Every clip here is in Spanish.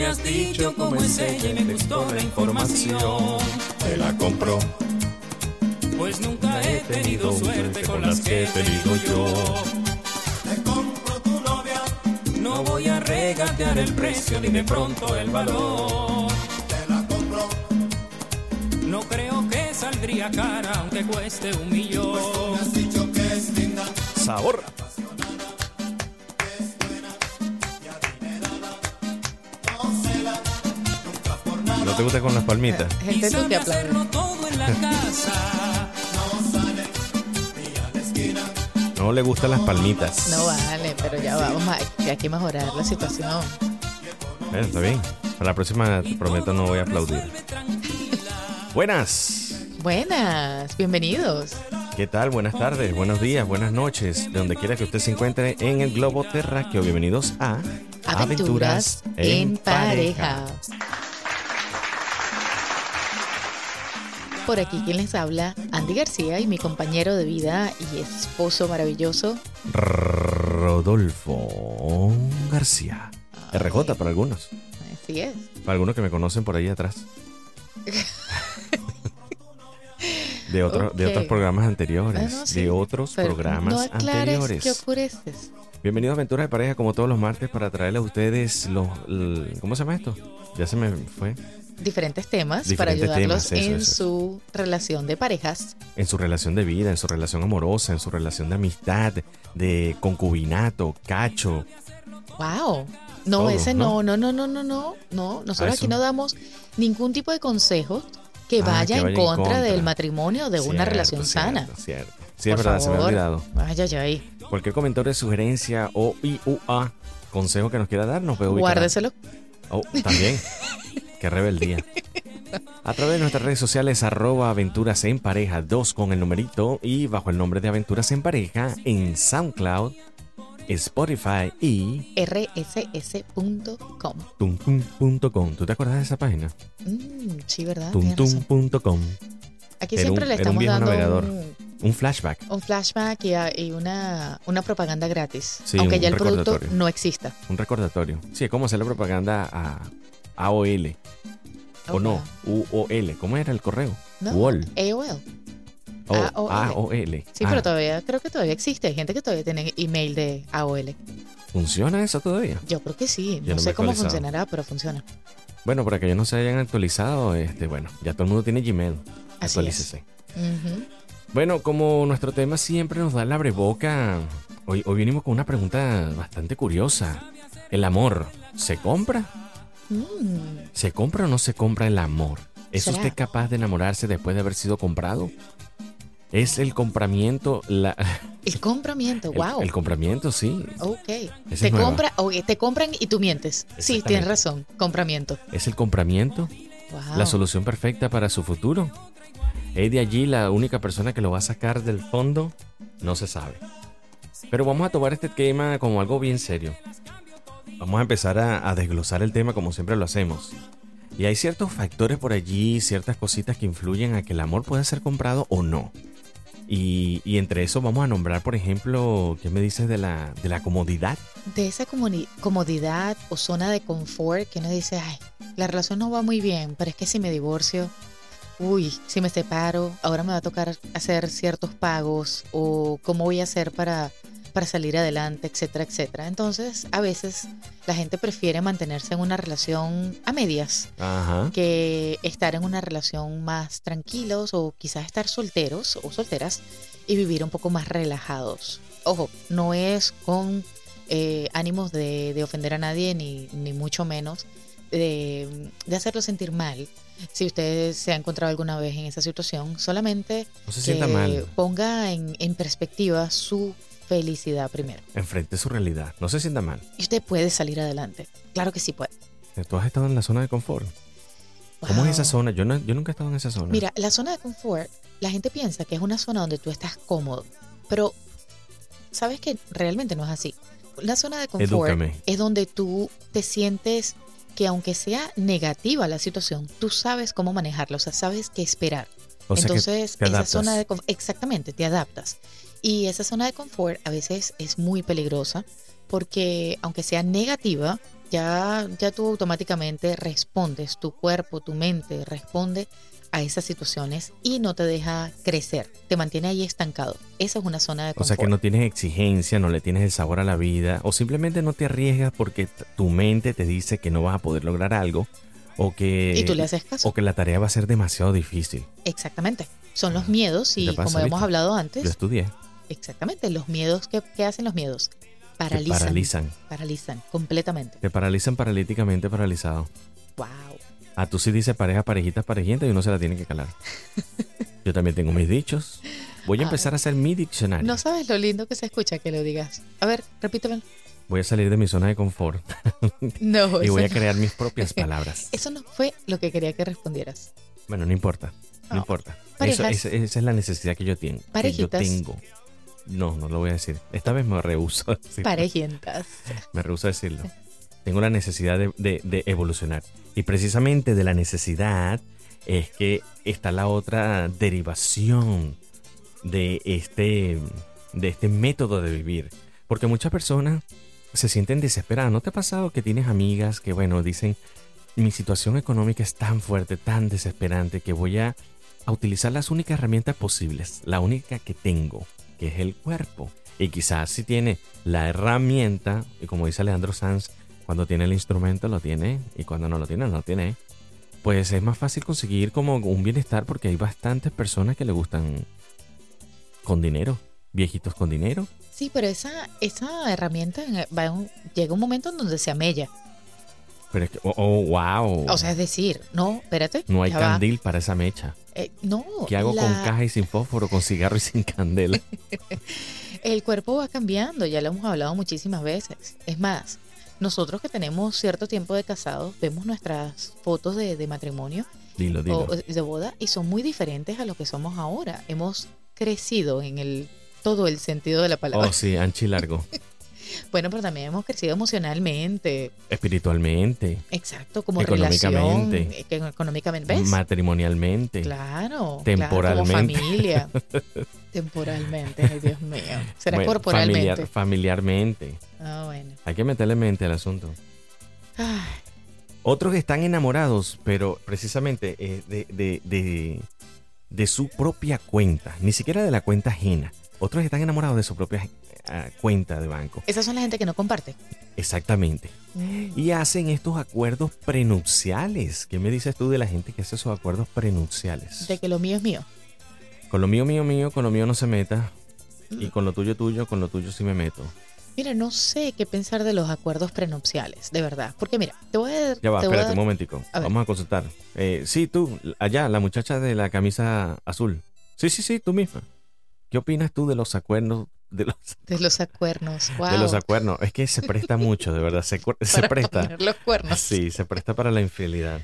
Pues me has dicho cómo es ella y me gustó la información. Te la compro. Pues nunca he tenido suerte con las que he tenido yo. Te compro tu novia. No voy a regatear el precio ni de pronto el valor. Te la compro. No creo que saldría cara aunque cueste un millón. Me has dicho que es linda. Sabor. ¿No te gusta con las palmitas? Gente tú casa. No le gustan las palmitas. No vale, pero ya vamos a, que hay que mejorar la situación. Bueno, está bien. Para la próxima te prometo no voy a aplaudir. Buenas. Buenas, bienvenidos. ¿Qué tal? Buenas tardes, buenos días, buenas noches. De donde quiera que usted se encuentre en el globo terráqueo. Bienvenidos a Aventuras en pareja. Por aquí quien les habla, Andy García y mi compañero de vida y esposo maravilloso, Rodolfo García. RJ para algunos. así es. Para algunos que me conocen por ahí atrás. De, otro- de otros programas anteriores. Ah, no, sí. De otros programas no anteriores. qué oscureces. Bienvenidos a Aventuras de Pareja como todos los martes para traerle a ustedes los... ¿Cómo se llama esto? Ya se me fue. Diferentes temas Diferentes para ayudarlos temas, eso, en eso. su relación de parejas. En su relación de vida, en su relación amorosa, en su relación de amistad, de concubinato, cacho. Wow. No, Todo, ese ¿no? no, no, no, no, no, no, no. Nosotros eso. aquí no damos ningún tipo de consejos que Ah, vaya, que en, vaya en contra contra. del matrimonio o de una Cierto, relación cierto, sana. Cierto. Sí, es Por verdad, se me ha favor. olvidado. Ay, ay, ay. Cualquier comentario, sugerencia o IUA, consejo que nos quiera dar, nos puede ubicar. Guárdeselo. Oh, también. Qué rebeldía. A través de nuestras redes sociales, arroba aventuras en pareja 2 con el numerito y bajo el nombre de aventuras en pareja en SoundCloud, Spotify y rss.com. tuntum.com. ¿Tú te acuerdas de esa página? Mm, sí, ¿verdad? Tuntum.com. Aquí Era siempre un- le era un estamos viejo dando navegador. un, Un flashback. un flashback y, una, una propaganda gratis. Sí, aunque un ya el producto no exista. Un recordatorio. Sí, es como hacerle propaganda a AOL. O no, wow. UOL. ¿Cómo era el correo? No, UOL. AOL. Oh, AOL. AOL. Sí, Ah, pero todavía, creo que todavía existe. Hay gente que todavía tiene email de AOL. ¿Funciona eso todavía? Yo creo que sí. No sé cómo funcionará, pero funciona. Bueno, para que ellos no se hayan actualizado, este, bueno, ya todo el mundo tiene Gmail. Así Actualícese. Bueno, como nuestro tema siempre nos da la breboca, hoy, hoy venimos con una pregunta bastante curiosa. ¿El amor se compra? Mm, ¿Se compra o no se compra el amor? ¿Es ¿Será? usted capaz de enamorarse después de haber sido comprado? ¿Es el compramiento la, El compramiento, wow. el compramiento, sí. ok. Te, compra, ok, te compran y tú mientes. Sí, tienes razón. Compramiento. ¿Es el compramiento Wow. la solución perfecta para su futuro? ¿Es de allí la única persona que lo va a sacar del fondo? No se sabe. Pero vamos a tomar este tema como algo bien serio. Vamos a empezar a, desglosar el tema como siempre lo hacemos. Y hay ciertos factores por allí, ciertas cositas que influyen a que el amor pueda ser comprado o no. Y, entre eso vamos a nombrar, por ejemplo, ¿qué me dices de la, de la comodidad? De esa comodidad o zona de confort que uno dice, ay, la relación no va muy bien, pero es que si me divorcio, uy, si me separo, ahora me va a tocar hacer ciertos pagos o cómo voy a hacer para, para salir adelante, etcétera, etcétera. Entonces, a veces la gente prefiere mantenerse en una relación a medias Ajá. que estar en una relación más tranquilos o quizás estar solteros o solteras y vivir un poco más relajados. Ojo, no es con eh, ánimos de, de ofender a nadie ni, ni mucho menos de, de hacerlo sentir mal. Si usted se ha encontrado alguna vez en esa situación, solamente No se que sienta mal. ponga en, en perspectiva su felicidad primero. Enfrente su realidad. No se sienta mal. Y usted puede salir adelante. Claro que sí puede. Tú has estado en la zona de confort. ¿Cómo es esa zona? Yo, no, yo nunca he estado en esa zona. Mira, la zona de confort, la gente piensa que es una zona donde tú estás cómodo, pero sabes que realmente no es así. La zona de confort Edúcame. es donde tú te sientes que aunque sea negativa la situación, tú sabes cómo manejarla, o sea, sabes qué esperar. O sea que Entonces, esa zona de exactamente, te adaptas. Y esa zona de confort a veces es muy peligrosa porque aunque sea negativa, Ya, ya tú automáticamente respondes, tu cuerpo, tu mente responde a esas situaciones y no te deja crecer, te mantiene ahí estancado. Esa es una zona de O confort. sea que no tienes exigencia, no le tienes el sabor a la vida, o simplemente no te arriesgas porque tu mente te dice que no vas a poder lograr algo, o que, y tú le haces caso. o que la tarea va a ser demasiado difícil. Exactamente. Son los miedos y ¿Te pasa, como hemos hablado Yo antes, estudié. exactamente, los miedos, ¿qué, qué hacen los miedos? Paralizan. paralizan. Paralizan completamente. Te paralizan paralíticamente paralizado. Wow. Ah, tú sí dices pareja, parejitas, parejitas y uno se la tiene que calar. Yo también tengo mis dichos. Voy a Ah. empezar a hacer mi diccionario. No sabes lo lindo que se escucha que lo digas. A ver, repíteme. Voy a salir de mi zona de confort No, y voy a crear mis propias palabras. eso no fue lo que quería que respondieras. Bueno, no importa. No Oh. importa. Eso- esa, esa es la necesidad que yo tengo. Que yo Parejitas. tengo. No, no lo voy a decir. Esta vez me rehuso a decirlo. Parejientas. Me rehuso a decirlo. Tengo la necesidad de, evolucionar. Y precisamente de la necesidad es que está la otra derivación de este, de este método de vivir. Porque muchas personas se sienten desesperadas. ¿No te ha pasado que tienes amigas que, bueno, dicen, mi situación económica es tan fuerte, tan desesperante, que voy a, a utilizar las únicas herramientas posibles, la única que tengo, que es el cuerpo. Y quizás si tiene la herramienta, y como dice Alejandro Sanz, cuando tiene el instrumento lo tiene, y cuando no lo tiene, no lo tiene. Pues es más fácil conseguir como un bienestar porque hay bastantes personas que le gustan con dinero, viejitos con dinero. Sí, pero esa, esa herramienta va un- llega un momento en donde se amella. Pero es que, oh, oh, wow. O sea, es decir, no, espérate. no hay va. candil para esa mecha. Eh, no, ¿Qué hago la- con caja y sin fósforo, con cigarro y sin candela? el cuerpo va cambiando, ya lo hemos hablado muchísimas veces. Es más, nosotros que tenemos cierto tiempo de casados, vemos nuestras fotos de, de matrimonio Dilo, dilo. o de boda y son muy diferentes a lo que somos ahora. Hemos crecido en el todo el sentido de la palabra. Oh, sí, ancho y largo. Bueno, pero también hemos crecido emocionalmente, Espiritualmente, exacto, como Económicamente. relación, eh, económicamente, ¿ves? matrimonialmente. Claro, Temporalmente. claro, como familia. Temporalmente, ay Dios mío. Será Bueno, corporalmente. familiar- familiarmente. Ah, bueno. Hay que meterle mente al asunto. Ay, Otros están enamorados, pero precisamente eh, de, de- de- de su propia cuenta, ni siquiera de la cuenta ajena. Otros están enamorados de su propia eh, cuenta de banco. esas son la gente que no comparte. Exactamente. Mm. Y hacen estos acuerdos prenupciales. ¿Qué me dices tú de la gente que hace esos acuerdos prenupciales? De que lo mío es mío. Con lo mío, mío, mío, con lo mío no se meta. Y Mm. con lo tuyo, tuyo, con lo tuyo sí me meto. Mira, no sé qué pensar de los acuerdos prenupciales, de verdad. Porque mira, te voy a... Ya va, a espérate dar- un momentico. A. Vamos a consultar. Eh, sí, tú, allá, la muchacha de la camisa azul. Sí, sí, sí, tú misma. ¿Qué opinas tú de los acuerdos? De los, De los acuernos. Wow. de los acuerdos. Es que se presta mucho, de verdad. Se, se presta. los cuernos. Sí, se presta para la infidelidad.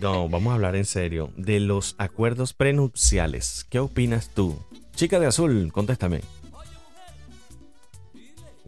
No, vamos a hablar en serio. De los acuerdos prenupciales. ¿Qué opinas tú? Chica de azul, contéstame.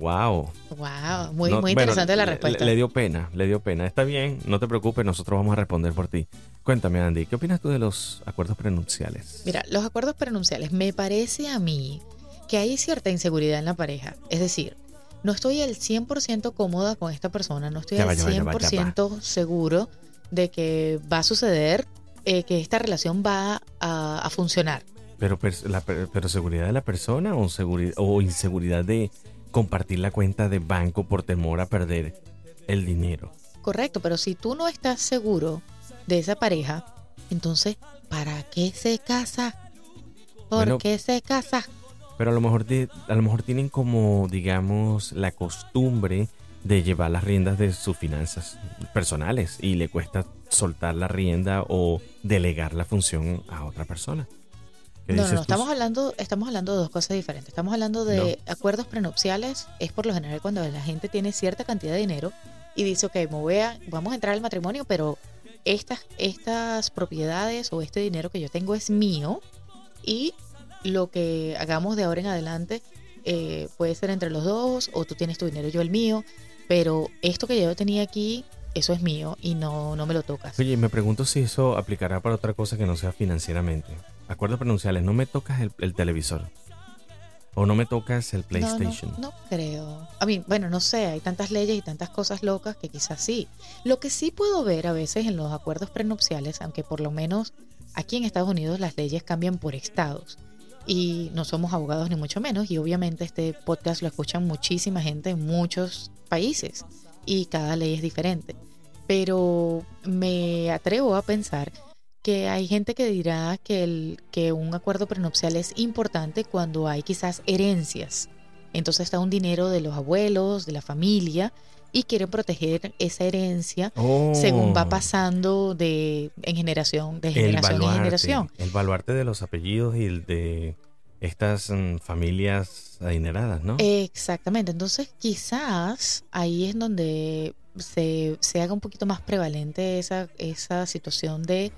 Wow. Wow, muy, No, muy bueno, interesante la respuesta. Le, le dio pena, le dio pena. Está bien, no te preocupes, nosotros vamos a responder por ti. Cuéntame, Andy, ¿qué opinas tú de los acuerdos prenupciales? Mira, los acuerdos prenupciales, me parece a mí que hay cierta inseguridad en la pareja. Es decir, no estoy al 100% cómoda con esta persona, no estoy Ya al ya va, ya va, ya 100% seguro de que va a suceder, eh, que esta relación va a, a funcionar. Pero, la seguridad de la persona o inseguridad de compartir la cuenta de banco por temor a perder el dinero. Correcto, pero si tú no estás seguro de esa pareja, entonces, ¿para qué se casa? ¿Por Bueno, qué se casa? Pero a lo mejor de- a lo mejor tienen como digamos la costumbre de llevar las riendas de sus finanzas personales y le cuesta soltar la rienda o delegar la función a otra persona. ¿Qué No, no, no, estamos hablando, estamos hablando de dos cosas diferentes. Estamos hablando de acuerdos prenupciales, es por lo general cuando la gente tiene cierta cantidad de dinero y dice, ok, me voy a, vamos a entrar al matrimonio, pero estas, estas propiedades o este dinero que yo tengo es mío y lo que hagamos de ahora en adelante eh, puede ser entre los dos o tú tienes tu dinero, yo el mío, pero esto que yo tenía aquí, eso es mío y no, no me lo tocas. Oye, me pregunto si eso aplicará para otra cosa que no sea financieramente. Acuerdos pronunciales, no me tocas el, el televisor. O no me tocas el No, no, PlayStation. No, creo. A mí, bueno, no sé, hay tantas leyes y tantas cosas locas que quizás sí. Lo que sí puedo ver a veces en los acuerdos prenupciales, aunque por lo menos aquí en Estados Unidos las leyes cambian por estados. Y no somos abogados ni mucho menos. Y obviamente este podcast lo escuchan muchísima gente en muchos países. Y cada ley es diferente. Pero me atrevo a pensar que hay gente que dirá que, el, que un acuerdo prenupcial es importante cuando hay quizás herencias. Entonces está un dinero de los abuelos, de la familia, y quieren proteger esa herencia Oh, según va pasando de en generación, de el generación en generación. El baluarte de los apellidos y el de estas mm, familias adineradas, ¿no? Exactamente. Entonces quizás ahí es donde se, se haga un poquito más prevalente esa, esa situación de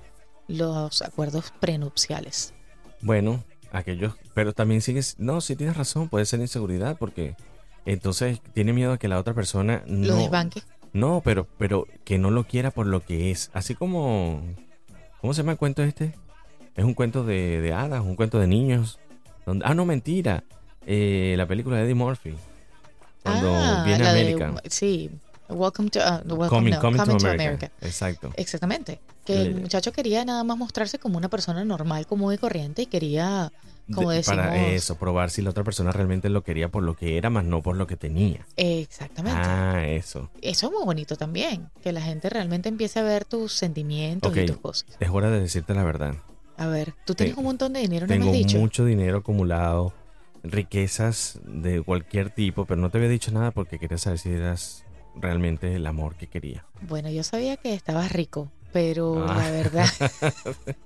los acuerdos prenupciales. Bueno, aquellos, pero también sigues, no, sí tienes razón, puede ser inseguridad porque entonces tiene miedo a que la otra persona no, Los desbanques. no, pero, pero que no lo quiera por lo que es, así como, ¿cómo se llama el cuento este? Es un cuento de, de hadas, un cuento de niños, donde, ah, no, mentira, eh, la película de Eddie Murphy, cuando Ah, viene a la de- América, sí. Welcome to, welcome, coming, no, coming to Coming to America. America. exacto. Exactamente. Que el muchacho quería nada más mostrarse como una persona normal, común y corriente y quería, como De- para decimos- eso, probar si la otra persona realmente lo quería por lo que era, más no por lo que tenía. exactamente. Ah, eso. Eso es muy bonito también, que la gente realmente empiece a ver tus sentimientos y tus cosas. Es hora de decirte la verdad. A ver, tú tienes Te- un montón de dinero, ¿no me Tengo has dicho? mucho dinero acumulado, riquezas de cualquier tipo, pero no te había dicho nada porque quería saber si eras realmente el amor que quería. Bueno, yo sabía que estabas rico, pero Ah. la verdad,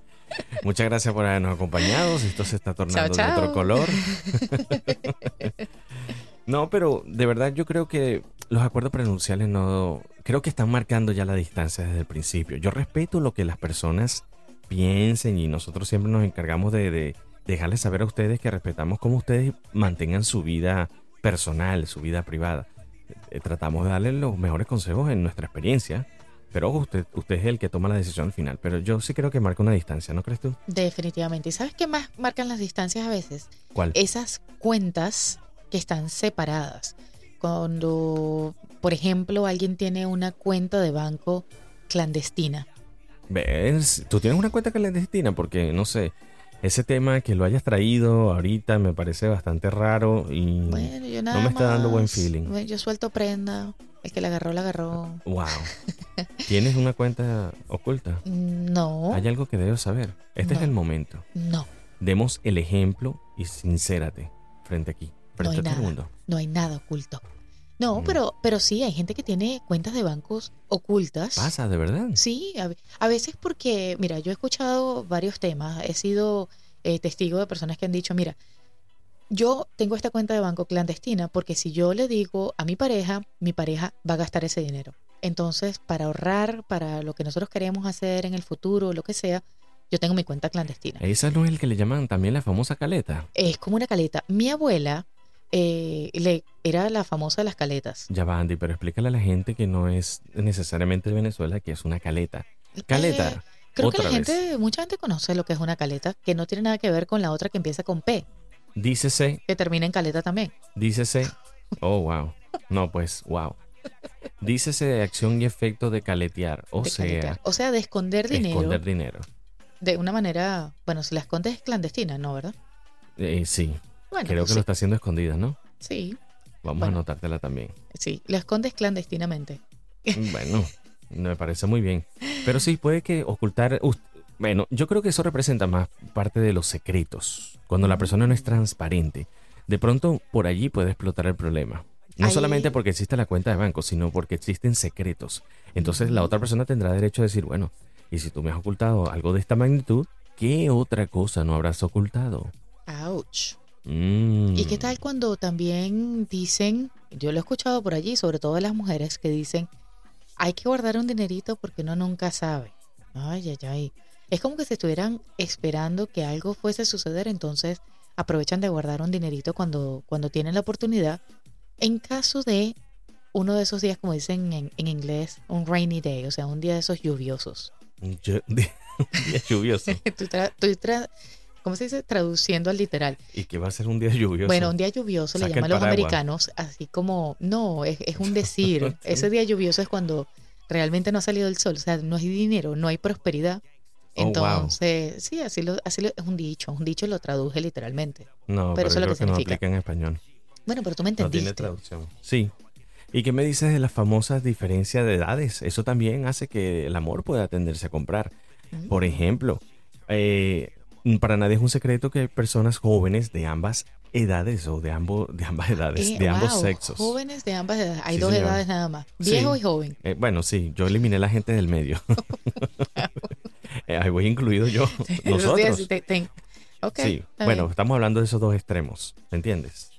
Muchas gracias por habernos acompañado. Esto se está tornando Chao, de otro color. no, pero de verdad yo creo que los acuerdos prenunciales no... Creo que están marcando ya la distancia desde el principio. Yo respeto lo que las personas piensen y nosotros siempre nos encargamos de, de dejarles saber a ustedes que respetamos cómo ustedes mantengan su vida personal, su vida privada. Eh, tratamos de darles los mejores consejos en nuestra experiencia. Pero ojo, usted, usted es el que toma la decisión al final. Pero yo sí creo que marca una distancia, ¿no crees tú? definitivamente. ¿Y sabes qué más marcan las distancias a veces? ¿Cuál? esas cuentas que están separadas. Cuando, por ejemplo, alguien tiene una cuenta de banco clandestina. ¿Ves? ¿Tú tienes una cuenta clandestina? Porque, no sé, ese tema que lo hayas traído ahorita me parece bastante raro y... Bueno, yo nada Mm. me está dando buen feeling. Yo suelto prenda. El que la agarró, la agarró. ¡Wow! ¿Tienes una cuenta oculta? No, Hay algo que debes saber. Este es No. el momento. no, Demos el ejemplo y sincérate frente aquí, no frente hay a todo el mundo. No hay nada oculto. No, Mm. pero, pero sí, hay gente que tiene cuentas de bancos ocultas. Pasa, de verdad. Sí, a, a veces porque, mira, yo he escuchado varios temas, he sido eh, testigo de personas que han dicho, mira, yo tengo esta cuenta de banco clandestina porque si yo le digo a mi pareja, mi pareja va a gastar ese dinero. Entonces, para ahorrar, para lo que nosotros queremos hacer en el futuro, lo que sea, yo tengo mi cuenta clandestina. Esa no es el que le llaman también la famosa caleta. Es como una caleta. Mi abuela eh, le, era la famosa de las caletas. Ya va, Andy, pero explícale a la gente que no es necesariamente de Venezuela, que es una caleta. Caleta. Eh, creo que la vez. gente, mucha gente conoce lo que es una caleta, que no tiene nada que ver con la otra que empieza con P, Dícese, que termina en caleta también. dícese. Oh, wow. No, pues, wow. Dícese de acción y efecto de caletear. O de sea, caletear. o sea, de esconder dinero esconder dinero. de una manera, bueno, si la escondes es clandestina, ¿no, verdad? Eh, sí, Bueno, creo que lo está haciendo escondida, ¿no? sí, Vamos Bueno. a anotártela también. sí, la escondes clandestinamente. Bueno, me parece muy bien. Pero sí, puede que ocultar... Bueno, yo creo que eso representa más parte de los secretos. Cuando la persona no es transparente. De pronto, por allí puede explotar el problema. No Ahí- solamente porque existe la cuenta de banco, sino porque existen secretos. Entonces la otra persona tendrá derecho a decir, bueno, y si tú me has ocultado algo de esta magnitud, ¿qué otra cosa no habrás ocultado? Ouch. Mm. ¿Y qué tal cuando también dicen, yo lo he escuchado por allí, sobre todo de las mujeres que dicen, hay que guardar un dinerito porque uno nunca sabe? Ay, ay, ay. Es como que si estuvieran esperando que algo fuese a suceder, entonces aprovechan de guardar un dinerito cuando, cuando tienen la oportunidad. En caso de uno de esos días, como dicen en, en inglés, un rainy day, o sea, un día de esos lluviosos. Yo- un día lluvioso. Tú tra- tú tra- ¿cómo se dice? Traduciendo al literal. Y que va a ser un día lluvioso. Bueno, un día lluvioso le llaman los americanos, así como, no, es, es un decir. Ese día lluvioso es cuando realmente no ha salido el sol, o sea, no hay dinero, no hay prosperidad. Oh, wow. Entonces, sí, así, lo, así lo- es un dicho, un dicho lo traduje literalmente. no, pero pero, eso es lo que que, no significa. aplica en español. Bueno, pero tú me No tiene entendiste. traducción. Sí. ¿Y qué me dices de las famosas diferencias de edades? Eso también hace que el amor pueda tenderse a comprar. Por ejemplo, eh, para nadie es un secreto que hay personas jóvenes de ambas edades o de, ambos, de ambas edades, Eh, de ambos sexos. Jóvenes de ambas edades. Hay Sí, dos edades nada más. Sí. Viejo y joven. Eh, bueno, sí, yo eliminé la gente del medio. Eh, ahí voy incluido yo. Nosotros. Sí, te- te- bueno, estamos hablando de esos dos extremos, ¿me entiendes?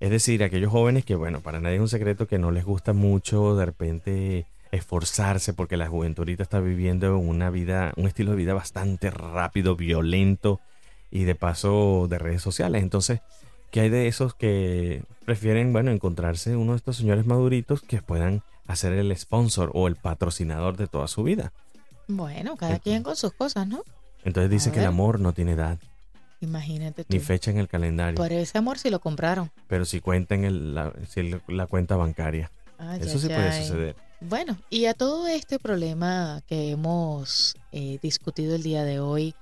Es decir, aquellos jóvenes que, bueno, para nadie es un secreto que no les gusta mucho de repente esforzarse porque la juventud ahorita está viviendo una vida, un estilo de vida bastante rápido, violento y de paso de redes sociales. Entonces, ¿qué hay de esos que prefieren, bueno, encontrarse uno de estos señores maduritos que puedan hacer el sponsor o el patrocinador de toda su vida? Bueno, cada quien con sus cosas, ¿no? Entonces dice que el amor no tiene edad Imagínate tú. ni fecha en el calendario. Por ese amor si lo compraron. pero si cuenta en el- la, si el- la cuenta bancaria. Ay, Eso ay, sí puede suceder. Bueno, y a todo este problema que hemos eh, discutido el día de hoy,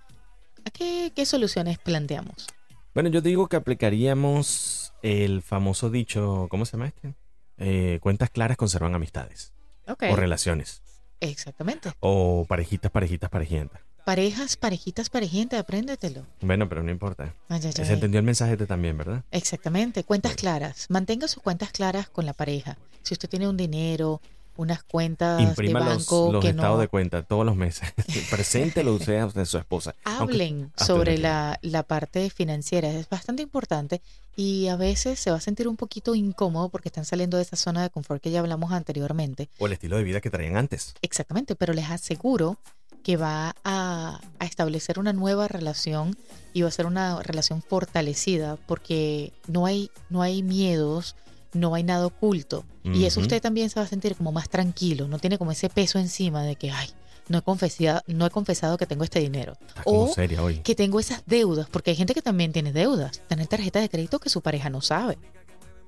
¿a qué, qué soluciones planteamos? Bueno, yo digo que aplicaríamos el famoso dicho, ¿cómo se llama este? Eh, cuentas claras conservan amistades o relaciones exactamente. o parejitas, parejitas, parejientas. Parejas, parejitas, parejiente, apréndetelo. Bueno, pero no importa. Ay, ay, Se entendió el mensaje de también, ¿verdad? Exactamente, cuentas claras. Mantenga sus cuentas claras con la pareja. Si usted tiene un dinero, unas cuentas Imprima de los, banco los que estados no de cuenta todos los meses. Preséntelo usted a a su esposa. Hablen sobre la, la parte financiera. Es bastante importante y a veces se va a sentir un poquito incómodo porque están saliendo de esa zona de confort que ya hablamos anteriormente. O el estilo de vida que traían antes. Exactamente, pero les aseguro que va a, a establecer una nueva relación y va a ser una relación fortalecida porque no hay, no hay miedos, no hay nada oculto. Y eso usted también se va a sentir como más tranquilo, no tiene como ese peso encima de que, ay, no he confesado, no he confesado que tengo este dinero. Está como O seria hoy. que tengo esas deudas, porque hay gente que también tiene deudas, tener tarjeta de crédito que su pareja no sabe.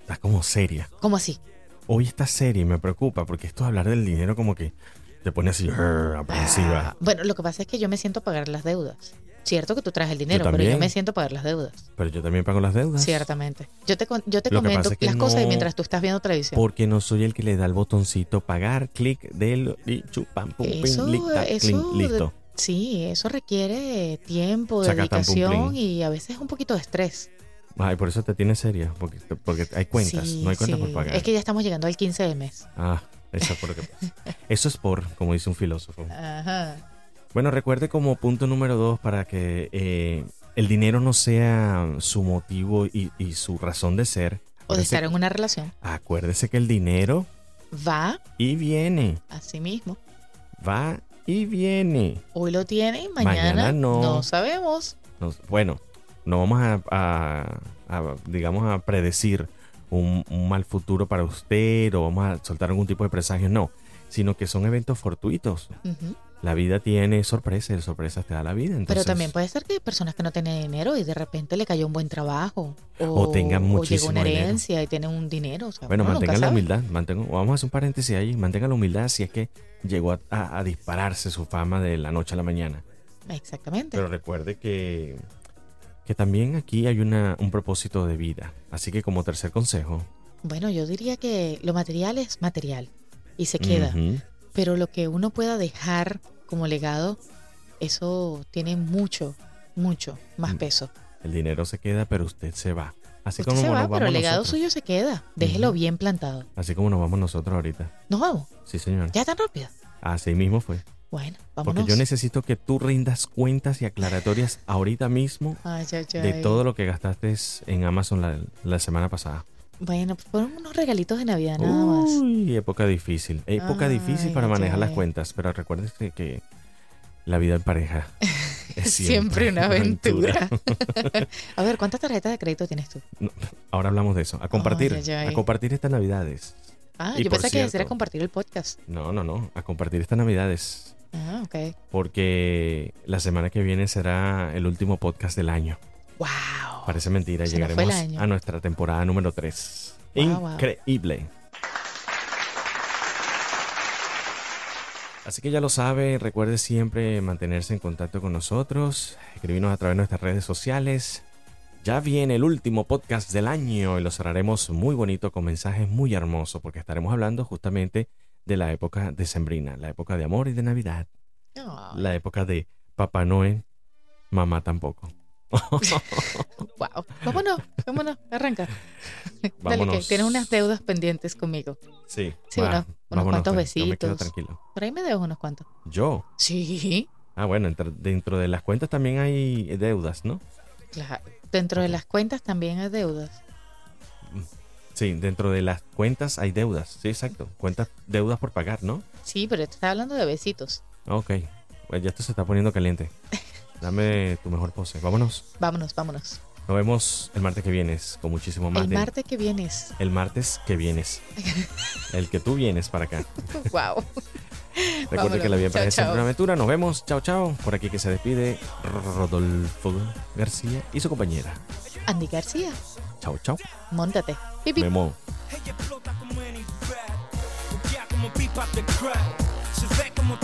Está como seria. ¿Cómo así? Hoy está seria y me preocupa porque esto de hablar del dinero como que te pone así "Arr", aprensiva. Ah, bueno, lo que pasa es que yo me siento a pagar las deudas. Cierto que tú traes el dinero, pero yo me siento pagar las deudas. Pero yo también pago las deudas. Ciertamente. Yo te, yo te comento es que las cosas no- mientras tú estás viendo televisión. Porque no soy el que le da el botoncito pagar, clic, del y chupam, pum, Eso, lic, tac, eso, clin, listo. sí, eso requiere tiempo, pum, dedicación plin. y a veces un poquito de estrés. Ay, por eso te tienes seria, porque, porque hay cuentas, Sí, no hay cuentas sí. por pagar. Es que ya estamos llegando al 15 del mes. Ah, eso es por lo que pasa. Eso es por, como dice un filósofo. Ajá. Bueno, recuerde como punto número dos para que eh, el dinero no sea su motivo y, y su razón de ser. O de estar en una relación. Acuérdese que el dinero Va y viene, así mismo. va y viene. Hoy lo tiene y mañana, Mañana no. no sabemos. Nos- bueno, no vamos a, a- a, digamos, a predecir un, un mal futuro para usted o vamos a soltar algún tipo de presagio, no, sino que son eventos fortuitos. La vida tiene sorpresas, sorpresas te da la vida. Pero Entonces, también puede ser que hay personas que no tienen dinero y de repente le cayó un buen trabajo. O, O tengan o llegó muchísimo una dinero. herencia y tienen un dinero. o sea, Bueno, mantengan la sabe. humildad. mantengan- vamos a hacer un paréntesis ahí. Mantengan la humildad si es que llegó a, a- a dispararse su fama de la noche a la mañana. Exactamente. Pero recuerde que, que también aquí hay una, un propósito de vida. Así que como tercer consejo. Bueno, yo diría que lo material es material y se queda. Pero lo que uno pueda dejar como legado, eso tiene mucho, mucho más Mm. peso. el dinero se queda, pero usted se va. Así Usted como se nos va, vamos pero el legado nosotros. suyo se queda. Déjelo bien plantado. Así como nos vamos nosotros ahorita. Nos vamos. Sí, señor. Ya tan rápido. Así mismo fue. Bueno, Porque vámonos. yo necesito que tú rindas cuentas y aclaratorias ahorita mismo Ay, ay, de todo lo que gastaste en Amazon la, la semana pasada. Bueno, pues fueron unos regalitos de Navidad nada más. Uy, época difícil. Época Ay, difícil para manejar las cuentas, pero recuerden que, que la vida en pareja es Siempre una aventura. A ver, ¿cuántas tarjetas de crédito tienes tú? Ahora hablamos de eso. A compartir. Ay, ay, ay. A compartir estas navidades. Ah, Y yo por pensé que cierto- compartir el podcast. No, no, no. A compartir estas navidades. Ah, ok. porque la semana que viene será el último podcast del año. Wow. Parece mentira, Se llegaremos a nuestra temporada número 3. Wow, wow. Increíble. Así que ya lo sabe, recuerde siempre mantenerse en contacto con nosotros, escribirnos a través de nuestras redes sociales. Ya viene el último podcast del año y lo cerraremos muy bonito con mensajes muy hermosos porque estaremos hablando justamente de la época decembrina, la época de amor y de Navidad, la época de Papá Noel, mamá tampoco. wow. Vámonos, vámonos, arranca. Dale, que Vámonos. tienes unas deudas pendientes conmigo. Sí, Sí, va, unos- unos cuantos besitos. tranquilo. Por ahí me debes unos cuantos. Yo. Sí, Ah, bueno, entre- dentro de las cuentas también hay deudas, ¿no? claro. Dentro de las cuentas también hay deudas. Sí, dentro de las cuentas hay deudas. Sí, exacto. Cuentas, deudas por pagar, ¿no? Sí, pero te estaba hablando de besitos. Ok. Pues ya esto se está poniendo caliente. Dame tu mejor pose. Vámonos. Vámonos, vámonos. Nos vemos el martes que vienes con muchísimo más El de- martes que vienes. El martes que vienes. El que tú vienes para acá. wow. Recuerda que la vida siempre chao. una aventura. Nos vemos. Chao, chao. Por aquí que se despide Rodolfo García y su compañera. Andy García, Chao, chao. pip. Memo. Ella explota como any rap. Ya como pipa de crack. Se ve como.